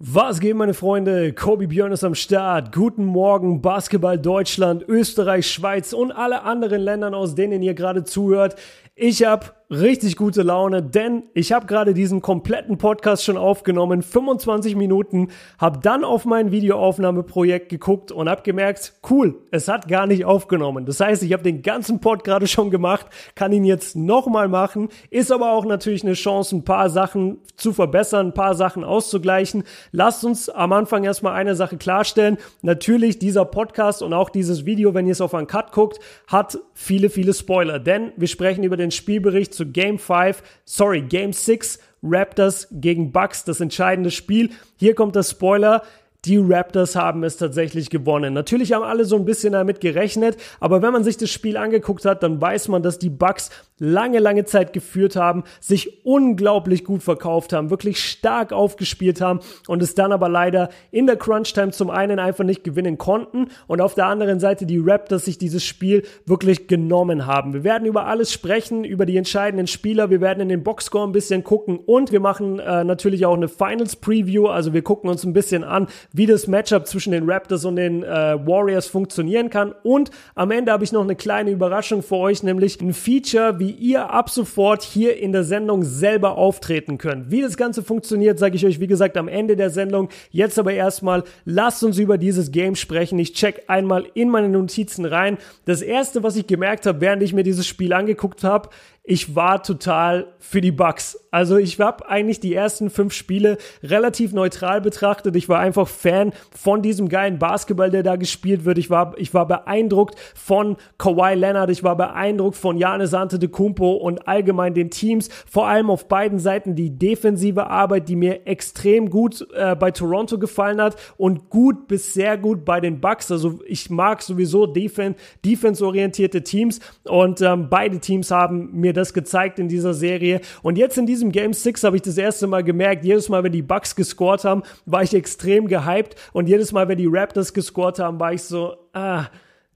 Was geht, meine Freunde? Kobi Björn ist am Start. Guten Morgen, Basketball Deutschland, Österreich, Schweiz und alle anderen Ländern, aus denen ihr gerade zuhört. Ich habe richtig gute Laune, denn ich habe gerade diesen kompletten Podcast schon aufgenommen, 25 Minuten, habe dann auf mein Videoaufnahmeprojekt geguckt und habe gemerkt, cool, es hat gar nicht aufgenommen. Das heißt, ich habe den ganzen Pod gerade schon gemacht, kann ihn jetzt nochmal machen, ist aber auch natürlich eine Chance, ein paar Sachen zu verbessern, ein paar Sachen auszugleichen. Lasst uns am Anfang erstmal eine Sache klarstellen. Natürlich, dieser Podcast und auch dieses Video, wenn ihr es auf einen Cut guckt, hat viele, viele Spoiler, denn wir sprechen über den Spielbericht zu Game 5, sorry, Game 6, Raptors gegen Bucks, das entscheidende Spiel. Hier kommt der Spoiler. Die Raptors haben es tatsächlich gewonnen. Natürlich haben alle so ein bisschen damit gerechnet, aber wenn man sich das Spiel angeguckt hat, dann weiß man, dass die Bucks lange, lange Zeit geführt haben, sich unglaublich gut verkauft haben, wirklich stark aufgespielt haben und es dann aber leider in der Crunch-Time zum einen einfach nicht gewinnen konnten und auf der anderen Seite die Raptors sich dieses Spiel wirklich genommen haben. Wir werden über alles sprechen, über die entscheidenden Spieler, wir werden in den Boxscore ein bisschen gucken und wir machen äh, natürlich auch eine Finals-Preview, also wir gucken uns ein bisschen an, wie das Matchup zwischen den Raptors und den äh, Warriors funktionieren kann. Und am Ende habe ich noch eine kleine Überraschung für euch, nämlich ein Feature, wie wie ihr ab sofort hier in der Sendung selber auftreten könnt. Wie das Ganze funktioniert, sage ich euch, wie gesagt, am Ende der Sendung. Jetzt aber erstmal, lasst uns über dieses Game sprechen. Ich check einmal in meine Notizen rein. Das erste, was ich gemerkt habe, während ich mir dieses Spiel angeguckt habe, ich war total für die Bucks. Also ich habe eigentlich die ersten fünf Spiele relativ neutral betrachtet. Ich war einfach Fan von diesem geilen Basketball, der da gespielt wird. Ich war, ich war beeindruckt von Kawhi Leonard. Ich war beeindruckt von Giannis Antetokounmpo und allgemein den Teams. Vor allem auf beiden Seiten die defensive Arbeit, die mir extrem gut äh, bei Toronto gefallen hat und gut bis sehr gut bei den Bucks. Also ich mag sowieso defense-orientierte Teams und ähm, beide Teams haben mir das gezeigt in dieser Serie. Und jetzt in diesem Game 6 habe ich das erste Mal gemerkt, jedes Mal, wenn die Bucks gescored haben, war ich extrem gehypt. Und jedes Mal, wenn die Raptors gescored haben, war ich so, ah,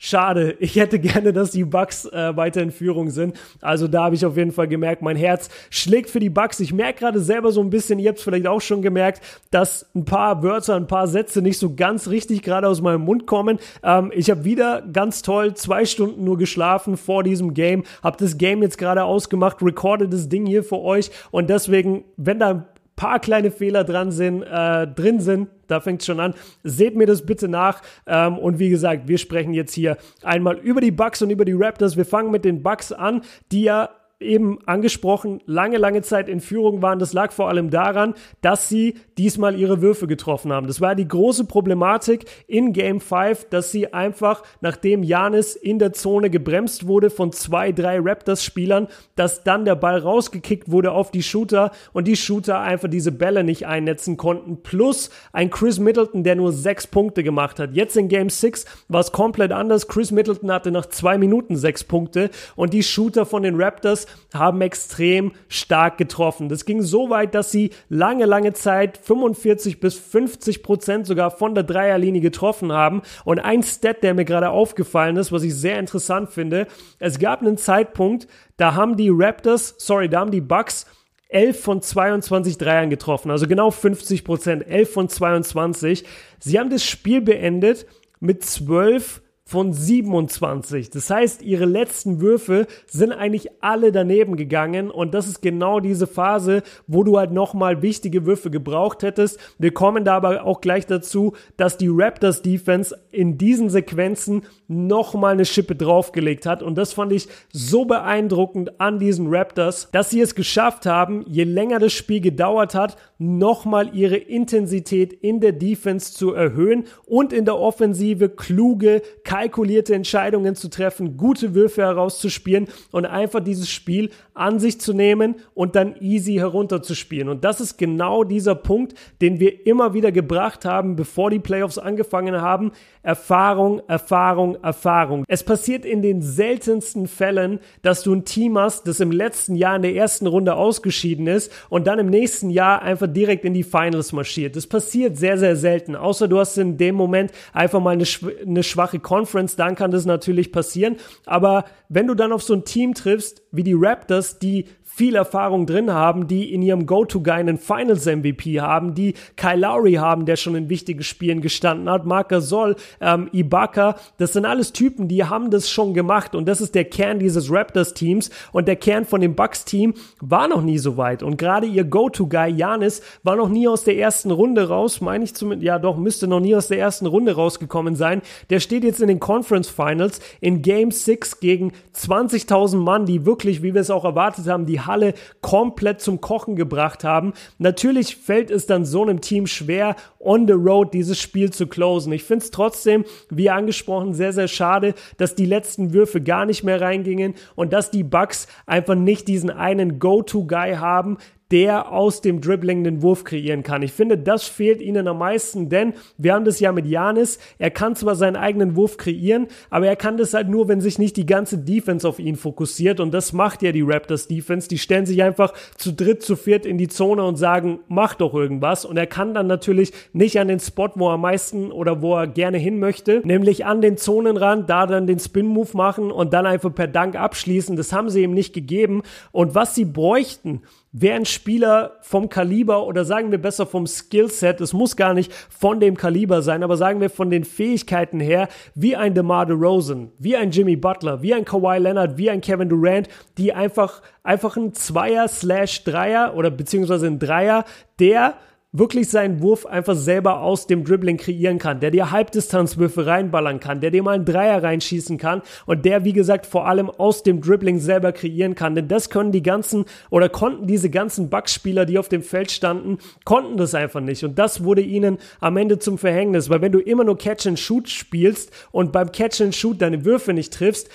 Schade, ich hätte gerne, dass die Bucks äh, weiter in Führung sind. Also da habe ich auf jeden Fall gemerkt, mein Herz schlägt für die Bucks. Ich merke gerade selber so ein bisschen, ihr habt es vielleicht auch schon gemerkt, dass ein paar Wörter, ein paar Sätze nicht so ganz richtig gerade aus meinem Mund kommen. Ähm, ich habe wieder ganz toll zwei Stunden nur geschlafen vor diesem Game, habe das Game jetzt gerade ausgemacht, recorde das Ding hier für euch und deswegen, wenn da paar kleine Fehler dran sind, äh, drin sind, da fängt es schon an. Seht mir das bitte nach. Ähm, und wie gesagt, wir sprechen jetzt hier einmal über die Bugs und über die Raptors. Wir fangen mit den Bugs an, die ja eben angesprochen, lange, lange Zeit in Führung waren. Das lag vor allem daran, dass sie diesmal ihre Würfe getroffen haben. Das war die große Problematik in Game 5, dass sie einfach, nachdem Janis in der Zone gebremst wurde von zwei, drei Raptors-Spielern, dass dann der Ball rausgekickt wurde auf die Shooter und die Shooter einfach diese Bälle nicht einnetzen konnten. Plus ein Chris Middleton, der nur sechs Punkte gemacht hat. Jetzt in Game 6 war es komplett anders. Chris Middleton hatte nach zwei Minuten sechs Punkte und die Shooter von den Raptors haben extrem stark getroffen. Das ging so weit, dass sie lange, lange Zeit 45 bis 50 Prozent sogar von der Dreierlinie getroffen haben. Und ein Stat, der mir gerade aufgefallen ist, was ich sehr interessant finde, es gab einen Zeitpunkt, da haben die Raptors, sorry, da haben die Bucks 11 von 22 Dreiern getroffen, also genau 50 Prozent, 11 von 22. Sie haben das Spiel beendet mit 12 von 27. Das heißt, ihre letzten Würfe sind eigentlich alle daneben gegangen und das ist genau diese Phase, wo du halt nochmal wichtige Würfe gebraucht hättest. Wir kommen da aber auch gleich dazu, dass die Raptors Defense in diesen Sequenzen nochmal eine Schippe draufgelegt hat und das fand ich so beeindruckend an diesen Raptors, dass sie es geschafft haben, je länger das Spiel gedauert hat, nochmal ihre Intensität in der Defense zu erhöhen und in der Offensive kluge, kalkulierte Entscheidungen zu treffen, gute Würfe herauszuspielen und einfach dieses Spiel an sich zu nehmen und dann easy herunterzuspielen. Und das ist genau dieser Punkt, den wir immer wieder gebracht haben, bevor die Playoffs angefangen haben. Erfahrung, Erfahrung, Erfahrung. Es passiert in den seltensten Fällen, dass du ein Team hast, das im letzten Jahr in der ersten Runde ausgeschieden ist und dann im nächsten Jahr einfach direkt in die Finals marschiert. Das passiert sehr, sehr selten. Außer du hast in dem Moment einfach mal eine, eine schwache Conference Conference, dann kann das natürlich passieren. Aber wenn du dann auf so ein Team triffst wie die Raptors, die viel Erfahrung drin haben, die in ihrem Go-To-Guy einen Finals-MVP haben, die Kyle Lowry haben, der schon in wichtigen Spielen gestanden hat, Marc Gasol, ähm, Ibaka, das sind alles Typen, die haben das schon gemacht und das ist der Kern dieses Raptors-Teams und der Kern von dem Bucks-Team war noch nie so weit und gerade ihr Go-To-Guy, Janis, war noch nie aus der ersten Runde raus, meine ich zumindest, ja doch, müsste noch nie aus der ersten Runde rausgekommen sein. Der steht jetzt in den Conference Finals in Game 6 gegen 20.000 Mann, die wirklich, wie wir es auch erwartet haben, die Halle komplett zum Kochen gebracht haben. Natürlich fällt es dann so einem Team schwer, on the road dieses Spiel zu closen. Ich finde es trotzdem, wie angesprochen, sehr, sehr schade, dass die letzten Würfe gar nicht mehr reingingen und dass die Bucks einfach nicht diesen einen Go-To-Guy haben, der aus dem Dribbling den Wurf kreieren kann. Ich finde, das fehlt ihnen am meisten, denn wir haben das ja mit Janis. Er kann zwar seinen eigenen Wurf kreieren, aber er kann das halt nur, wenn sich nicht die ganze Defense auf ihn fokussiert. Und das macht ja die Raptors Defense. Die stellen sich einfach zu dritt, zu viert in die Zone und sagen, mach doch irgendwas. Und er kann dann natürlich nicht an den Spot, wo er am meisten oder wo er gerne hin möchte, nämlich an den Zonenrand, da dann den Spin-Move machen und dann einfach per Dank abschließen. Das haben sie ihm nicht gegeben. Und was sie bräuchten, wäre ein Spieler vom Kaliber oder sagen wir besser vom Skillset, es muss gar nicht von dem Kaliber sein, aber sagen wir von den Fähigkeiten her, wie ein DeMar DeRozan, wie ein Jimmy Butler, wie ein Kawhi Leonard, wie ein Kevin Durant, die einfach, einfach ein Zweier slash Dreier oder beziehungsweise ein Dreier, der wirklich seinen Wurf einfach selber aus dem Dribbling kreieren kann, der dir Halbdistanzwürfe reinballern kann, der dir mal einen Dreier reinschießen kann und der, wie gesagt, vor allem aus dem Dribbling selber kreieren kann. Denn das können die ganzen oder konnten diese ganzen Bugs-Spieler, die auf dem Feld standen, konnten das einfach nicht. Und das wurde ihnen am Ende zum Verhängnis, weil wenn du immer nur Catch and Shoot spielst und beim Catch and Shoot deine Würfe nicht triffst,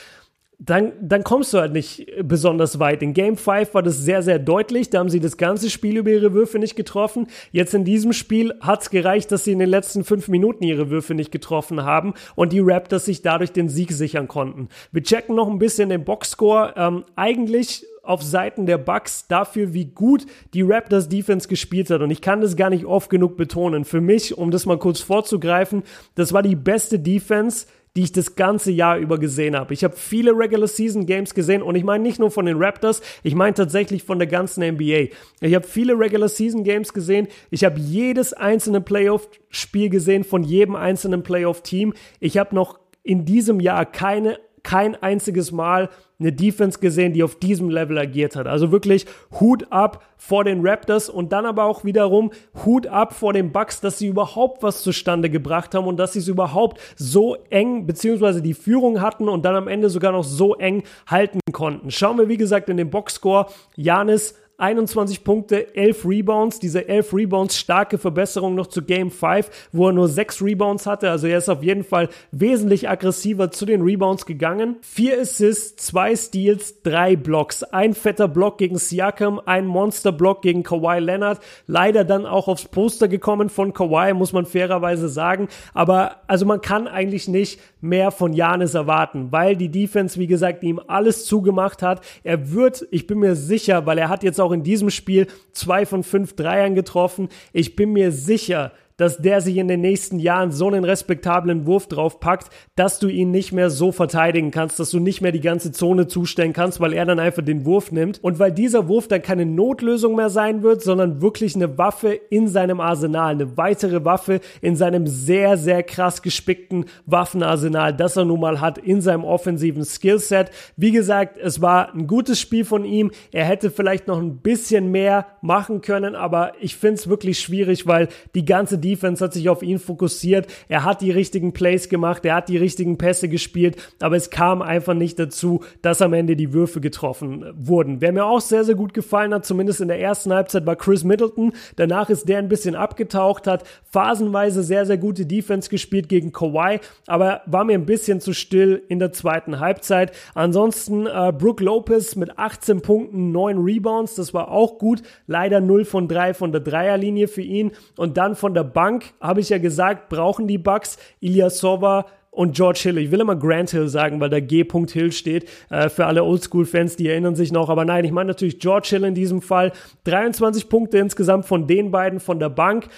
dann, dann kommst du halt nicht besonders weit. In Game 5 war das sehr, sehr deutlich. Da haben sie das ganze Spiel über ihre Würfe nicht getroffen. Jetzt in diesem Spiel hat es gereicht, dass sie in den letzten fünf Minuten ihre Würfe nicht getroffen haben und die Raptors sich dadurch den Sieg sichern konnten. Wir checken noch ein bisschen den Boxscore. Ähm, eigentlich auf Seiten der Bucks dafür, wie gut die Raptors Defense gespielt hat. Und ich kann das gar nicht oft genug betonen. Für mich, um das mal kurz vorzugreifen, das war die beste Defense die ich das ganze Jahr über gesehen habe. Ich habe viele Regular Season Games gesehen und ich meine nicht nur von den Raptors, ich meine tatsächlich von der ganzen NBA. Ich habe viele Regular Season Games gesehen. Ich habe jedes einzelne Playoff Spiel gesehen von jedem einzelnen Playoff Team. Ich habe noch in diesem Jahr keine kein einziges Mal eine Defense gesehen, die auf diesem Level agiert hat. Also wirklich Hut ab vor den Raptors und dann aber auch wiederum Hut ab vor den Bucks, dass sie überhaupt was zustande gebracht haben und dass sie es überhaupt so eng beziehungsweise die Führung hatten und dann am Ende sogar noch so eng halten konnten. Schauen wir wie gesagt in den Boxscore. Janis 21 Punkte, 11 Rebounds. Diese 11 Rebounds, starke Verbesserung noch zu Game 5, wo er nur 6 Rebounds hatte. Also er ist auf jeden Fall wesentlich aggressiver zu den Rebounds gegangen. 4 Assists, 2 Steals, 3 Blocks. Ein fetter Block gegen Siakam, ein Monster-Block gegen Kawhi Leonard. Leider dann auch aufs Poster gekommen von Kawhi, muss man fairerweise sagen. Aber also man kann eigentlich nicht mehr von Janis erwarten, weil die Defense, wie gesagt, ihm alles zugemacht hat. Er wird, ich bin mir sicher, weil er hat jetzt auch auch in diesem Spiel zwei von fünf Dreiern getroffen. Ich bin mir sicher, dass der sich in den nächsten Jahren so einen respektablen Wurf draufpackt, dass du ihn nicht mehr so verteidigen kannst, dass du nicht mehr die ganze Zone zustellen kannst, weil er dann einfach den Wurf nimmt. Und weil dieser Wurf dann keine Notlösung mehr sein wird, sondern wirklich eine Waffe in seinem Arsenal, eine weitere Waffe in seinem sehr, sehr krass gespickten Waffenarsenal, das er nun mal hat in seinem offensiven Skillset. Wie gesagt, es war ein gutes Spiel von ihm. Er hätte vielleicht noch ein bisschen mehr machen können, aber ich finde es wirklich schwierig, weil die ganze Defense hat sich auf ihn fokussiert. Er hat die richtigen Plays gemacht, er hat die richtigen Pässe gespielt, aber es kam einfach nicht dazu, dass am Ende die Würfe getroffen wurden. Wer mir auch sehr, sehr gut gefallen hat, zumindest in der ersten Halbzeit, war Chris Middleton. Danach ist der ein bisschen abgetaucht, hat phasenweise sehr, sehr gute Defense gespielt gegen Kawhi, aber war mir ein bisschen zu still in der zweiten Halbzeit. Ansonsten äh, Brook Lopez mit 18 Punkten, 9 Rebounds, das war auch gut. Leider 0 von 3 von der Dreierlinie für ihn und dann von der Bank, habe ich ja gesagt, brauchen die Bucks Ilyasova und George Hill. Ich will immer Grant Hill sagen, weil da G. Hill steht. Äh, für alle Oldschool-Fans, die erinnern sich noch. Aber nein, ich meine natürlich George Hill in diesem Fall. 23 Punkte insgesamt von den beiden von der Bank.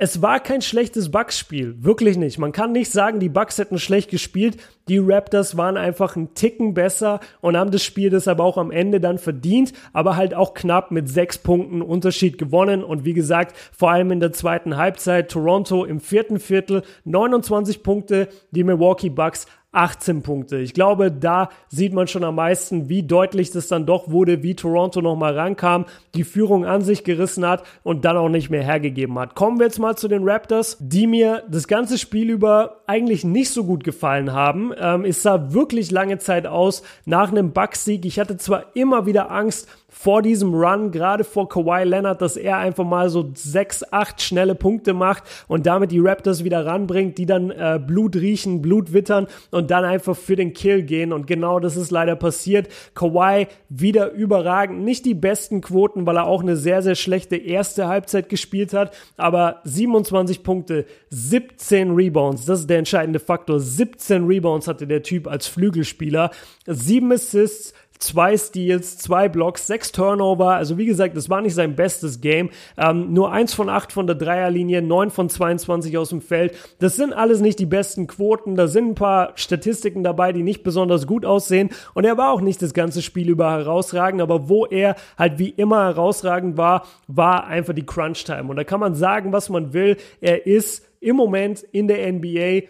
Es war kein schlechtes Bucks-Spiel, wirklich nicht. Man kann nicht sagen, die Bucks hätten schlecht gespielt. Die Raptors waren einfach einen Ticken besser und haben das Spiel deshalb auch am Ende dann verdient, aber halt auch knapp mit sechs Punkten Unterschied gewonnen. Und wie gesagt, vor allem in der zweiten Halbzeit Toronto im vierten Viertel 29 Punkte, die Milwaukee Bucks 18 Punkte. Ich glaube, da sieht man schon am meisten, wie deutlich das dann doch wurde, wie Toronto nochmal rankam, die Führung an sich gerissen hat und dann auch nicht mehr hergegeben hat. Kommen wir jetzt mal zu den Raptors, die mir das ganze Spiel über eigentlich nicht so gut gefallen haben. Ähm, es sah wirklich lange Zeit aus nach einem Bucks-Sieg. Ich hatte zwar immer wieder Angst, vor diesem Run, gerade vor Kawhi Leonard, dass er einfach mal so sechs, acht schnelle Punkte macht und damit die Raptors wieder ranbringt, die dann äh, Blut riechen, Blut wittern und dann einfach für den Kill gehen. Und genau das ist leider passiert. Kawhi wieder überragend. Nicht die besten Quoten, weil er auch eine sehr, sehr schlechte erste Halbzeit gespielt hat, aber 27 Punkte, 17 Rebounds, das ist der entscheidende Faktor. 17 Rebounds hatte der Typ als Flügelspieler, 7 Assists, zwei Steals, zwei Blocks, sechs Turnover. Also wie gesagt, das war nicht sein bestes Game. Ähm, nur eins von acht von der Dreierlinie, neun von 22 aus dem Feld. Das sind alles nicht die besten Quoten. Da sind ein paar Statistiken dabei, die nicht besonders gut aussehen. Und er war auch nicht das ganze Spiel über herausragend. Aber wo er halt wie immer herausragend war, war einfach die Crunch Time. Und da kann man sagen, was man will. Er ist im Moment in der NBA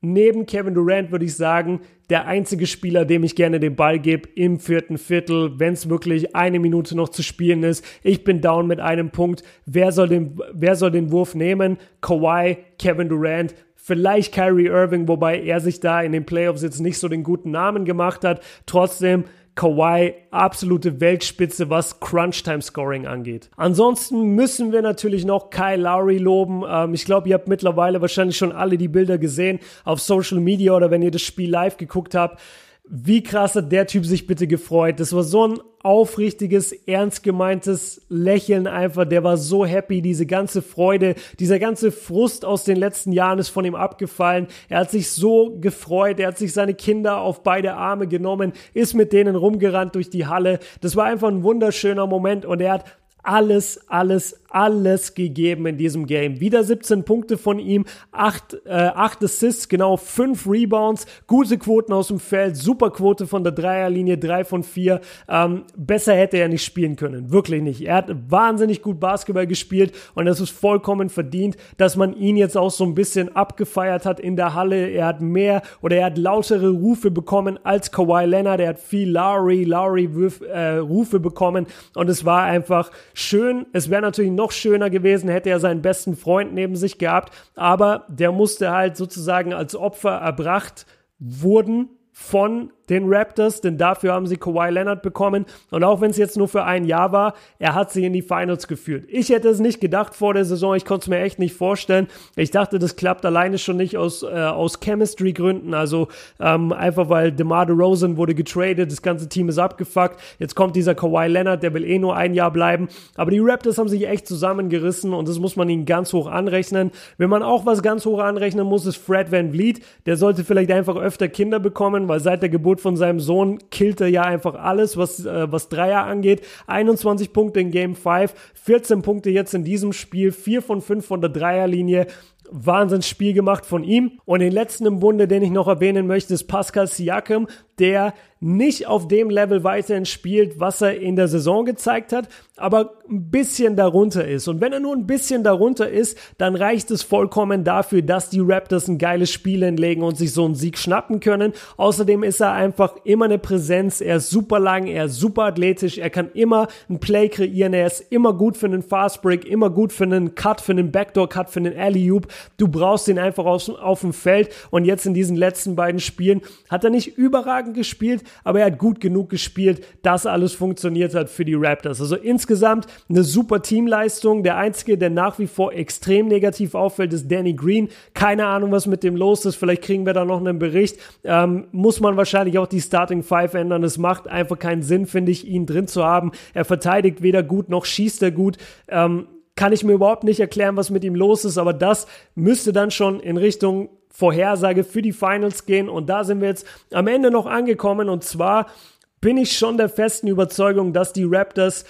neben Kevin Durant würde ich sagen, der einzige Spieler, dem ich gerne den Ball gebe im vierten Viertel, wenn es wirklich eine Minute noch zu spielen ist. Ich bin down mit einem Punkt. Wer soll den, wer soll den Wurf nehmen? Kawhi, Kevin Durant, vielleicht Kyrie Irving, wobei er sich da in den Playoffs jetzt nicht so den guten Namen gemacht hat. Trotzdem Kawhi absolute Weltspitze, was Crunch-Time-Scoring angeht. Ansonsten müssen wir natürlich noch Kyle Lowry loben. Ähm, ich glaube, ihr habt mittlerweile wahrscheinlich schon alle die Bilder gesehen auf Social Media oder wenn ihr das Spiel live geguckt habt wie krass hat der Typ sich bitte gefreut. Das war so ein aufrichtiges, ernst gemeintes Lächeln einfach. Der war so happy, diese ganze Freude, dieser ganze Frust aus den letzten Jahren ist von ihm abgefallen. Er hat sich so gefreut, er hat sich seine Kinder auf beide Arme genommen, ist mit denen rumgerannt durch die Halle. Das war einfach ein wunderschöner Moment und er hat alles, alles, alles gegeben in diesem Game. Wieder 17 Punkte von ihm, 8, äh, 8 Assists, genau 5 Rebounds, gute Quoten aus dem Feld, super Quote von der Dreierlinie, 3 von 4. Ähm, besser hätte er nicht spielen können, wirklich nicht. Er hat wahnsinnig gut Basketball gespielt und es ist vollkommen verdient, dass man ihn jetzt auch so ein bisschen abgefeiert hat in der Halle. Er hat mehr oder er hat lautere Rufe bekommen als Kawhi Leonard. Er hat viel Lowry, Lowry äh, Rufe bekommen und es war einfach schön. Es wäre natürlich noch schöner gewesen, hätte er seinen besten Freund neben sich gehabt, aber der musste halt sozusagen als Opfer erbracht wurden von den Raptors, denn dafür haben sie Kawhi Leonard bekommen. Und auch wenn es jetzt nur für ein Jahr war, er hat sie in die Finals geführt. Ich hätte es nicht gedacht vor der Saison, ich konnte es mir echt nicht vorstellen. Ich dachte, das klappt alleine schon nicht aus, äh, aus Chemistry-Gründen, also ähm, einfach weil DeMar DeRozan wurde getradet, das ganze Team ist abgefuckt. Jetzt kommt dieser Kawhi Leonard, der will eh nur ein Jahr bleiben. Aber die Raptors haben sich echt zusammengerissen und das muss man ihnen ganz hoch anrechnen. Wenn man auch was ganz hoch anrechnen muss, ist Fred Van Vliet. Der sollte vielleicht einfach öfter Kinder bekommen, weil seit der Geburt von seinem Sohn killt er ja einfach alles, was, äh, was Dreier angeht. 21 Punkte in Game 5, 14 Punkte jetzt in diesem Spiel, 4 von 5 von der Dreierlinie. Wahnsinnsspiel gemacht von ihm. Und den letzten im Bunde, den ich noch erwähnen möchte, ist Pascal Siakam, der nicht auf dem Level weiterhin spielt, was er in der Saison gezeigt hat, aber ein bisschen darunter ist. Und wenn er nur ein bisschen darunter ist, dann reicht es vollkommen dafür, dass die Raptors ein geiles Spiel hinlegen und sich so einen Sieg schnappen können. Außerdem ist er einfach immer eine Präsenz. Er ist super lang, er ist super athletisch, er kann immer ein Play kreieren, er ist immer gut für einen Fast Break, immer gut für einen Cut, für einen Backdoor Cut, für einen Alley Oop. Du brauchst ihn einfach auf, auf dem Feld. Und jetzt in diesen letzten beiden Spielen hat er nicht überragend gespielt, aber er hat gut genug gespielt, dass alles funktioniert hat für die Raptors. Also insgesamt eine super Teamleistung. Der einzige, der nach wie vor extrem negativ auffällt, ist Danny Green. Keine Ahnung, was mit dem los ist. Vielleicht kriegen wir da noch einen Bericht. Ähm, muss man wahrscheinlich auch die Starting Five ändern. Es macht einfach keinen Sinn, finde ich, ihn drin zu haben. Er verteidigt weder gut noch schießt er gut. Ähm, kann ich mir überhaupt nicht erklären, was mit ihm los ist, aber das müsste dann schon in Richtung Vorhersage für die Finals gehen. Und da sind wir jetzt am Ende noch angekommen. Und zwar bin ich schon der festen Überzeugung, dass die Raptors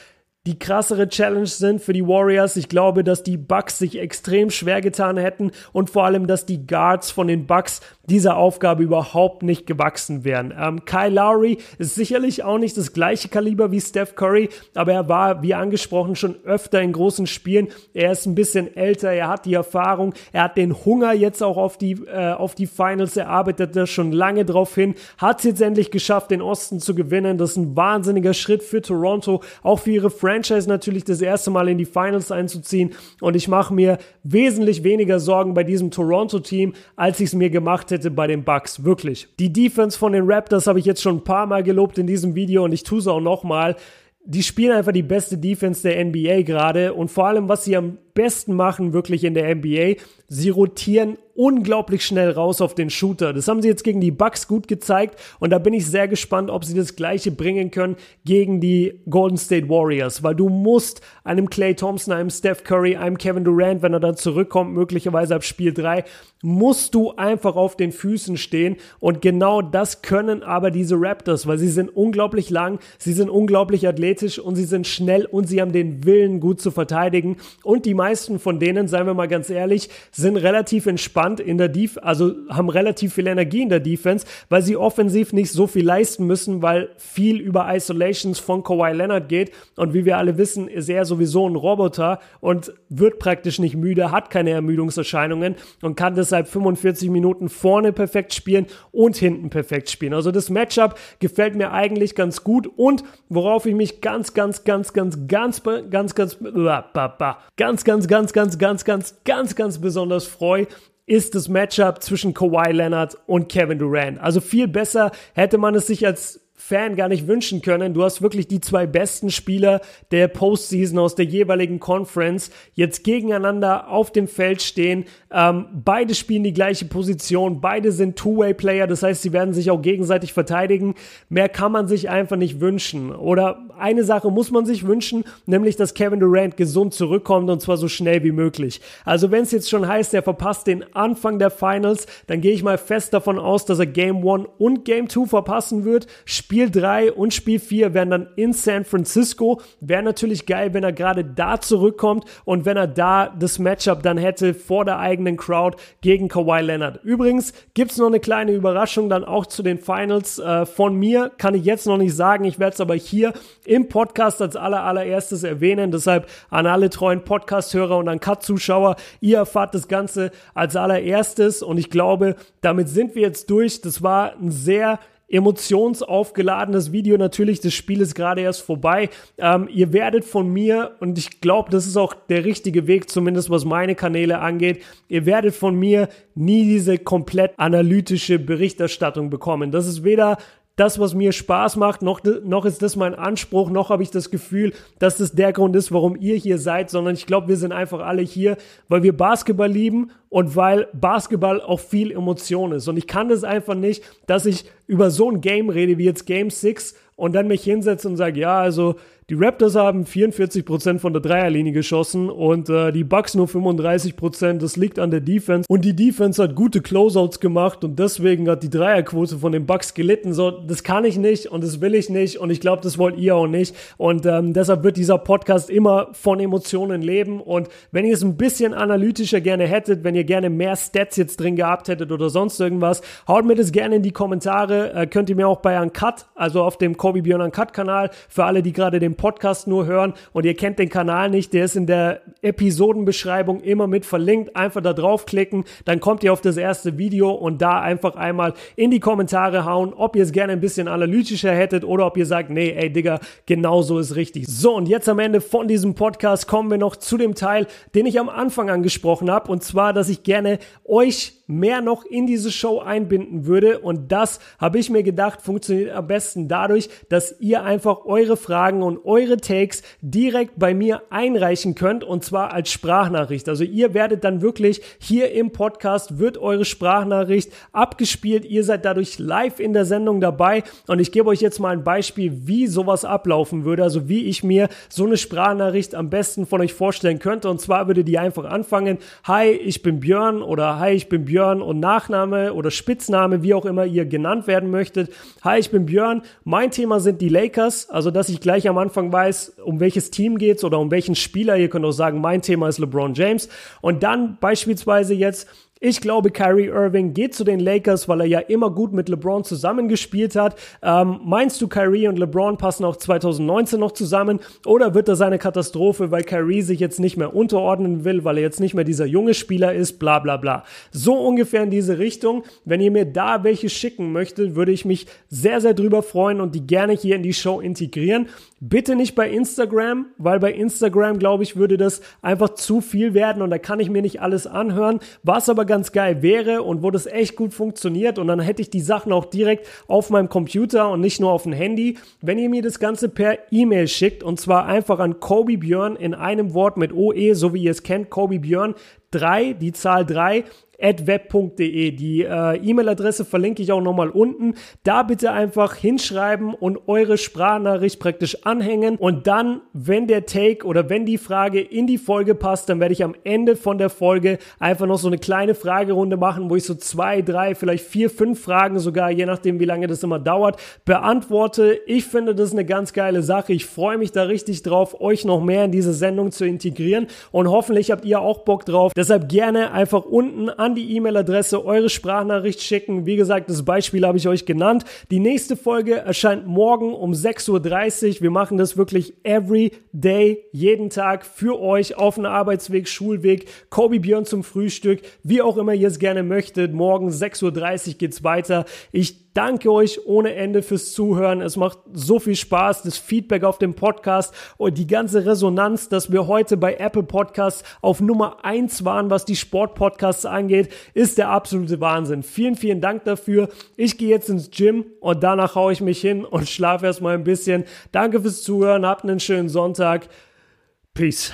die krassere Challenge sind für die Warriors. Ich glaube, dass die Bucks sich extrem schwer getan hätten und vor allem, dass die Guards von den Bucks dieser Aufgabe überhaupt nicht gewachsen wären. Ähm, Kyle Lowry ist sicherlich auch nicht das gleiche Kaliber wie Steph Curry, aber er war, wie angesprochen, schon öfter in großen Spielen. Er ist ein bisschen älter, er hat die Erfahrung, er hat den Hunger jetzt auch auf die, äh, auf die Finals, er arbeitet da schon lange drauf hin, hat es jetzt endlich geschafft, den Osten zu gewinnen. Das ist ein wahnsinniger Schritt für Toronto, auch für ihre Franchise natürlich das erste Mal in die Finals einzuziehen. Und ich mache mir wesentlich weniger Sorgen bei diesem Toronto-Team, als ich es mir gemacht hätte bei den Bucks. Wirklich. Die Defense von den Raptors habe ich jetzt schon ein paar Mal gelobt in diesem Video und ich tue es auch nochmal die spielen einfach die beste Defense der NBA gerade und vor allem, was sie am besten machen, wirklich in der NBA, sie rotieren unglaublich schnell raus auf den Shooter. Das haben sie jetzt gegen die Bucks gut gezeigt und da bin ich sehr gespannt, ob sie das gleiche bringen können gegen die Golden State Warriors, weil du musst einem Clay Thompson, einem Steph Curry, einem Kevin Durant, wenn er dann zurückkommt, möglicherweise ab Spiel 3, musst du einfach auf den Füßen stehen und genau das können aber diese Raptors, weil sie sind unglaublich lang, sie sind unglaublich athletisch und sie sind schnell und sie haben den Willen gut zu verteidigen und die meisten von denen, seien wir mal ganz ehrlich, sind relativ entspannt in der Defense, also haben relativ viel Energie in der Defense, weil sie offensiv nicht so viel leisten müssen, weil viel über Isolations von Kawhi Leonard geht. Und wie wir alle wissen, ist er sowieso ein Roboter und wird praktisch nicht müde, hat keine Ermüdungserscheinungen und kann deshalb 45 Minuten vorne perfekt spielen und hinten perfekt spielen. Also das Matchup gefällt mir eigentlich ganz gut und worauf ich mich ganz, ganz, ganz, ganz, ganz, ganz, ganz, ganz, ganz, ganz, ganz, ganz, ganz, ganz, ganz, ganz besonders freue, ist das Matchup zwischen Kawhi Leonard und Kevin Durant. Also viel besser hätte man es sich als Fan gar nicht wünschen können. Du hast wirklich die zwei besten Spieler der Postseason aus der jeweiligen Conference jetzt gegeneinander auf dem Feld stehen. Ähm, beide spielen die gleiche Position, beide sind Two-Way-Player, das heißt, sie werden sich auch gegenseitig verteidigen. Mehr kann man sich einfach nicht wünschen. Oder eine Sache muss man sich wünschen, nämlich, dass Kevin Durant gesund zurückkommt und zwar so schnell wie möglich. Also wenn es jetzt schon heißt, er verpasst den Anfang der Finals, dann gehe ich mal fest davon aus, dass er Game 1 und Game 2 verpassen wird. Spiel 3 und Spiel 4 werden dann in San Francisco. Wäre natürlich geil, wenn er gerade da zurückkommt und wenn er da das Matchup dann hätte vor der eigenen Crowd gegen Kawhi Leonard. Übrigens gibt es noch eine kleine Überraschung dann auch zu den Finals äh, von mir. Kann ich jetzt noch nicht sagen. Ich werde es aber hier im Podcast als aller, allererstes erwähnen. Deshalb an alle treuen Podcast-Hörer und an Cut-Zuschauer. Ihr erfahrt das Ganze als allererstes und ich glaube, damit sind wir jetzt durch. Das war ein sehr emotionsaufgeladenes Video. Natürlich, das Spiel ist gerade erst vorbei. Ähm, ihr werdet von mir, und ich glaube, das ist auch der richtige Weg, zumindest was meine Kanäle angeht, ihr werdet von mir nie diese komplett analytische Berichterstattung bekommen. Das ist weder das, was mir Spaß macht, noch, noch ist das mein Anspruch, noch habe ich das Gefühl, dass das der Grund ist, warum ihr hier seid, sondern ich glaube, wir sind einfach alle hier, weil wir Basketball lieben und weil Basketball auch viel Emotion ist. Und ich kann das einfach nicht, dass ich über so ein Game rede wie jetzt Game 6 und dann mich hinsetze und sage, ja, also die Raptors haben 44% von der Dreierlinie geschossen und äh, die Bucks nur 35%. Das liegt an der Defense. Und die Defense hat gute Closeouts gemacht und deswegen hat die Dreierquote von den Bucks gelitten. So, das kann ich nicht und das will ich nicht und ich glaube, das wollt ihr auch nicht. Und ähm, deshalb wird dieser Podcast immer von Emotionen leben. Und wenn ihr es ein bisschen analytischer gerne hättet, wenn ihr gerne mehr Stats jetzt drin gehabt hättet oder sonst irgendwas, haut mir das gerne in die Kommentare. Äh, könnt ihr mir auch bei Uncut, also auf dem Kobe Björn Uncut Kanal, für alle, die gerade den Podcast nur hören und ihr kennt den Kanal nicht, der ist in der Episodenbeschreibung immer mit verlinkt. Einfach da draufklicken, dann kommt ihr auf das erste Video und da einfach einmal in die Kommentare hauen, ob ihr es gerne ein bisschen analytischer hättet oder ob ihr sagt, nee, ey Digga, genau so ist richtig. So, und jetzt am Ende von diesem Podcast kommen wir noch zu dem Teil, den ich am Anfang angesprochen habe, und zwar, dass ich gerne euch mehr noch in diese Show einbinden würde. Und das habe ich mir gedacht, funktioniert am besten dadurch, dass ihr einfach eure Fragen und eure Takes direkt bei mir einreichen könnt und zwar als Sprachnachricht. Also ihr werdet dann wirklich hier im Podcast wird eure Sprachnachricht abgespielt. Ihr seid dadurch live in der Sendung dabei und ich gebe euch jetzt mal ein Beispiel, wie sowas ablaufen würde, also wie ich mir so eine Sprachnachricht am besten von euch vorstellen könnte. Und zwar würde die einfach anfangen, hi, ich bin Björn oder hi, ich bin Björn und Nachname oder Spitzname, wie auch immer ihr genannt werden möchtet. Hi, ich bin Björn. Mein Thema sind die Lakers, also dass ich gleich am Anfang weiß, um welches Team geht's oder um welchen Spieler. Ihr könnt auch sagen, mein Thema ist LeBron James. Und dann beispielsweise jetzt Ich glaube, Kyrie Irving geht zu den Lakers, weil er ja immer gut mit LeBron zusammengespielt hat. Ähm, meinst du, Kyrie und LeBron passen auch 2019 noch zusammen? Oder wird das eine Katastrophe, weil Kyrie sich jetzt nicht mehr unterordnen will, weil er jetzt nicht mehr dieser junge Spieler ist, bla bla bla. So ungefähr in diese Richtung. Wenn ihr mir da welche schicken möchtet, würde ich mich sehr, sehr drüber freuen und die gerne hier in die Show integrieren. Bitte nicht bei Instagram, weil bei Instagram, glaube ich, würde das einfach zu viel werden und da kann ich mir nicht alles anhören. Was aber ganz geil wäre und wo das echt gut funktioniert und dann hätte ich die Sachen auch direkt auf meinem Computer und nicht nur auf dem Handy, wenn ihr mir das Ganze per E-Mail schickt und zwar einfach an Kobe Björn in einem Wort mit OE, so wie ihr es kennt, Kobe Björn 3, die Zahl 3 web.de. Die äh, E-Mail-Adresse verlinke ich auch nochmal unten. Da bitte einfach hinschreiben und eure Sprachnachricht praktisch anhängen. Und dann, wenn der Take oder wenn die Frage in die Folge passt, dann werde ich am Ende von der Folge einfach noch so eine kleine Fragerunde machen, wo ich so zwei, drei, vielleicht vier, fünf Fragen sogar, je nachdem, wie lange das immer dauert, beantworte. Ich finde das eine ganz geile Sache. Ich freue mich da richtig drauf, euch noch mehr in diese Sendung zu integrieren. Und hoffentlich habt ihr auch Bock drauf. Deshalb gerne einfach unten an an die E-Mail-Adresse eure Sprachnachricht schicken. Wie gesagt, das Beispiel habe ich euch genannt. Die nächste Folge erscheint morgen um 6.30 Uhr. Wir machen das wirklich every day, jeden Tag für euch auf dem Arbeitsweg, Schulweg, Kobe Björn zum Frühstück, wie auch immer ihr es gerne möchtet. Morgen 6.30 Uhr geht's weiter. Danke euch ohne Ende fürs Zuhören. Es macht so viel Spaß, das Feedback auf dem Podcast und die ganze Resonanz, dass wir heute bei Apple Podcasts auf Nummer eins waren, was die Sportpodcasts angeht, ist der absolute Wahnsinn. Vielen, vielen Dank dafür. Ich gehe jetzt ins Gym und danach haue ich mich hin und schlafe erstmal ein bisschen. Danke fürs Zuhören. Habt einen schönen Sonntag. Peace.